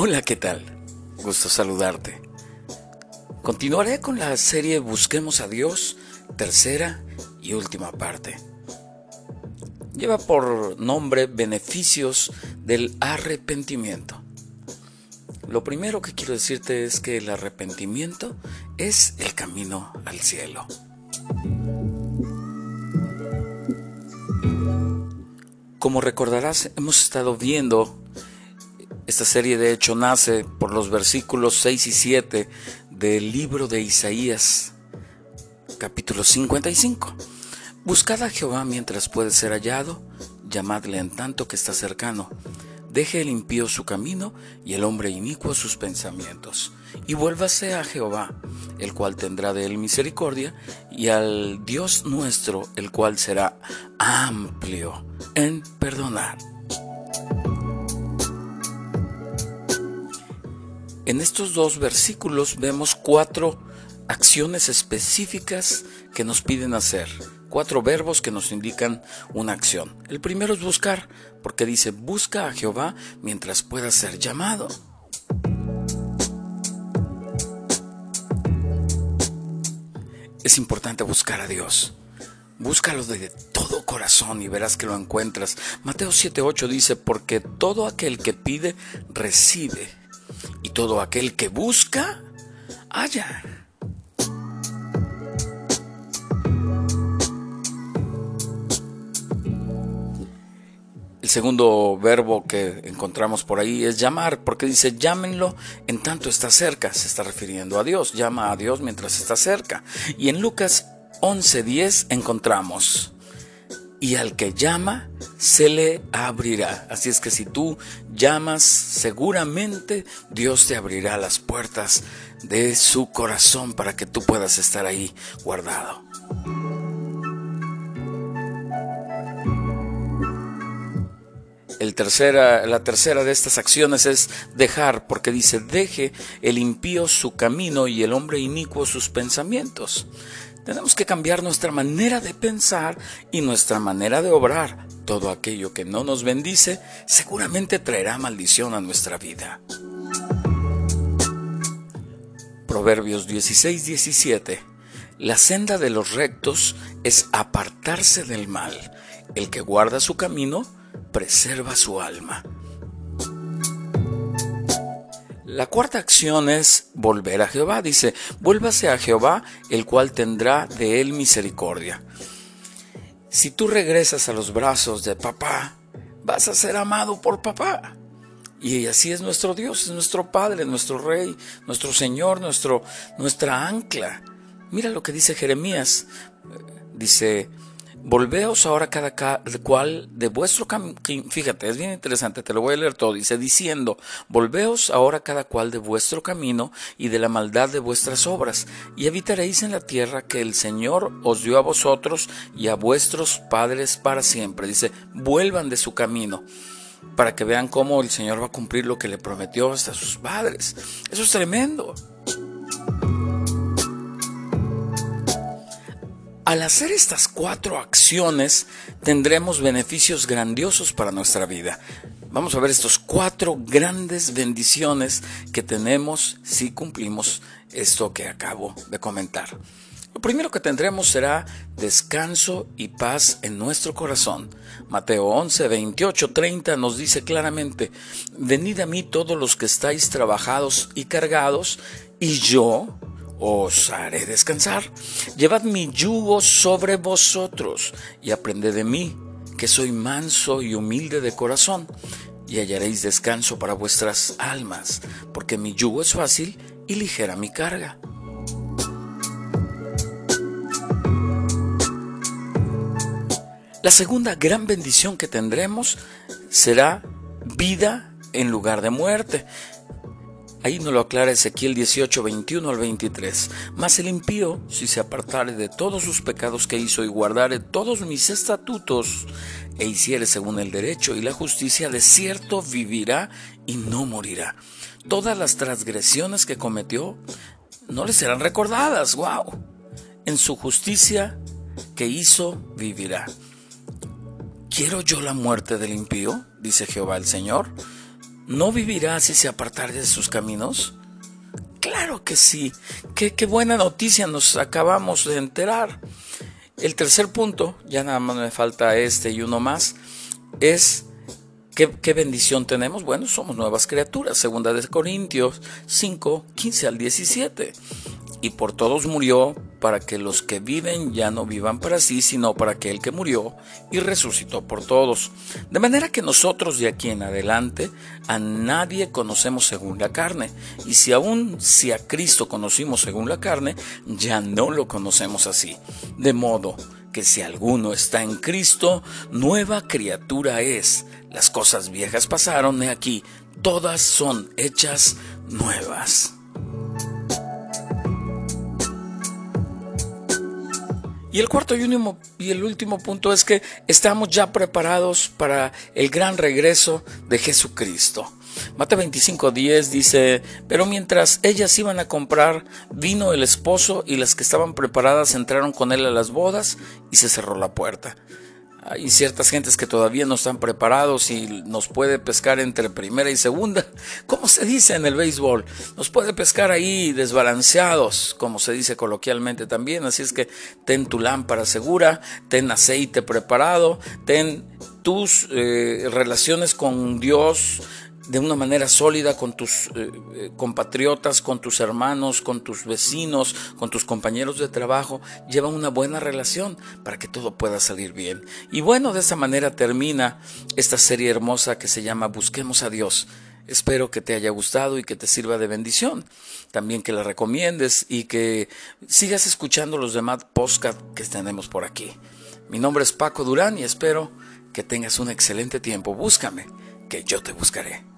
Hola, ¿qué tal? Gusto saludarte. Continuaré con la serie Busquemos a Dios, tercera y última parte. Lleva por nombre Beneficios del Arrepentimiento. Lo primero que quiero decirte es que el arrepentimiento es el camino al cielo. Como recordarás, hemos estado viendo esta serie de hecho nace por los versículos 6 y 7 del libro de Isaías, capítulo 55. Buscad a Jehová mientras puede ser hallado, llamadle en tanto que está cercano. Deje el impío su camino y el hombre inicuo sus pensamientos. Y vuélvase a Jehová, el cual tendrá de él misericordia, y al Dios nuestro, el cual será amplio en perdonar. En estos dos versículos vemos cuatro acciones específicas que nos piden hacer, cuatro verbos que nos indican una acción. El primero es buscar, porque dice, busca a Jehová mientras pueda ser llamado. Es importante buscar a Dios. Búscalo de todo corazón y verás que lo encuentras. Mateo 7:8 dice, porque todo aquel que pide, recibe y todo aquel que busca, halla. El segundo verbo que encontramos por ahí es llamar, porque dice llámenlo en tanto está cerca, se está refiriendo a Dios, llama a Dios mientras está cerca. Y en Lucas 11:10 encontramos, y al que llama, se le abrirá. Así es que si tú llamas, seguramente Dios te abrirá las puertas de su corazón para que tú puedas estar ahí guardado. El tercera, la tercera de estas acciones es dejar, porque dice, deje el impío su camino y el hombre inicuo sus pensamientos. Tenemos que cambiar nuestra manera de pensar y nuestra manera de obrar. Todo aquello que no nos bendice seguramente traerá maldición a nuestra vida. Proverbios 16, 17. La senda de los rectos es apartarse del mal. El que guarda su camino preserva su alma. La cuarta acción es volver a Jehová. Dice, vuélvase a Jehová, el cual tendrá de él misericordia. Si tú regresas a los brazos de papá, vas a ser amado por papá. Y así es nuestro Dios, es nuestro Padre, nuestro Rey, nuestro Señor, nuestro, nuestra ancla. Mira lo que dice Jeremías. Dice, Volveos ahora cada cual de vuestro camino. Fíjate, es bien interesante, te lo voy a leer todo. Dice, diciendo, volveos ahora cada cual de vuestro camino y de la maldad de vuestras obras, y habitaréis en la tierra que el Señor os dio a vosotros y a vuestros padres para siempre. Dice, vuelvan de su camino para que vean cómo el Señor va a cumplir lo que le prometió hasta sus padres. Eso es tremendo. Al hacer estas cuatro acciones tendremos beneficios grandiosos para nuestra vida. Vamos a ver estos cuatro grandes bendiciones que tenemos si cumplimos esto que acabo de comentar. Lo primero que tendremos será descanso y paz en nuestro corazón. Mateo 11, 28, 30 nos dice claramente, venid a mí todos los que estáis trabajados y cargados, y yo os haré descansar. Llevad mi yugo sobre vosotros y aprended de mí, que soy manso y humilde de corazón, y hallaréis descanso para vuestras almas, porque mi yugo es fácil y ligera mi carga. La segunda gran bendición que tendremos será vida en lugar de muerte. Ahí nos lo aclara Ezequiel 18, 21 al 23. Mas el impío, si se apartare de todos sus pecados que hizo y guardare todos mis estatutos, e hiciere según el derecho y la justicia, de cierto vivirá y no morirá. Todas las transgresiones que cometió no le serán recordadas. ¡Wow! En su justicia que hizo, vivirá. ¿Quiero yo la muerte del impío? Dice Jehová el Señor. ¿No vivirá si se apartare de sus caminos? Claro que sí. Qué, qué buena noticia nos acabamos de enterar. El tercer punto, ya nada más me falta este y uno más, es ¿Qué, ¿Qué, bendición tenemos? Bueno, somos nuevas criaturas. Segunda de Corintios 5, 15 al 17 y por todos murió, para que los que viven ya no vivan para sí, sino para aquel que murió y resucitó por todos. De manera que nosotros de aquí en adelante a nadie conocemos según la carne, y si aún si a Cristo conocimos según la carne, ya no lo conocemos así. De modo que si alguno está en Cristo, nueva criatura es. Las cosas viejas pasaron, he aquí, todas son hechas nuevas. Y el cuarto y, último, y el último punto es que estamos ya preparados para el gran regreso de Jesucristo. Mateo 25:10 dice, pero mientras ellas iban a comprar, vino el esposo y las que estaban preparadas entraron con él a las bodas y se cerró la puerta. Hay ciertas gentes que todavía no están preparados y nos puede pescar entre primera y segunda. ¿Cómo se dice en el béisbol? Nos puede pescar ahí desbalanceados, como se dice coloquialmente también. Así es que ten tu lámpara segura, ten aceite preparado, ten tus eh, relaciones con Dios de una manera sólida con tus eh, eh, compatriotas, con tus hermanos, con tus vecinos, con tus compañeros de trabajo. Lleva una buena relación para que todo pueda salir bien. Y bueno, de esa manera termina esta serie hermosa que se llama Busquemos a Dios. Espero que te haya gustado y que te sirva de bendición. También que la recomiendes y que sigas escuchando los demás podcasts que tenemos por aquí. Mi nombre es Paco Durán y espero que tengas un excelente tiempo. Búscame, que yo te buscaré.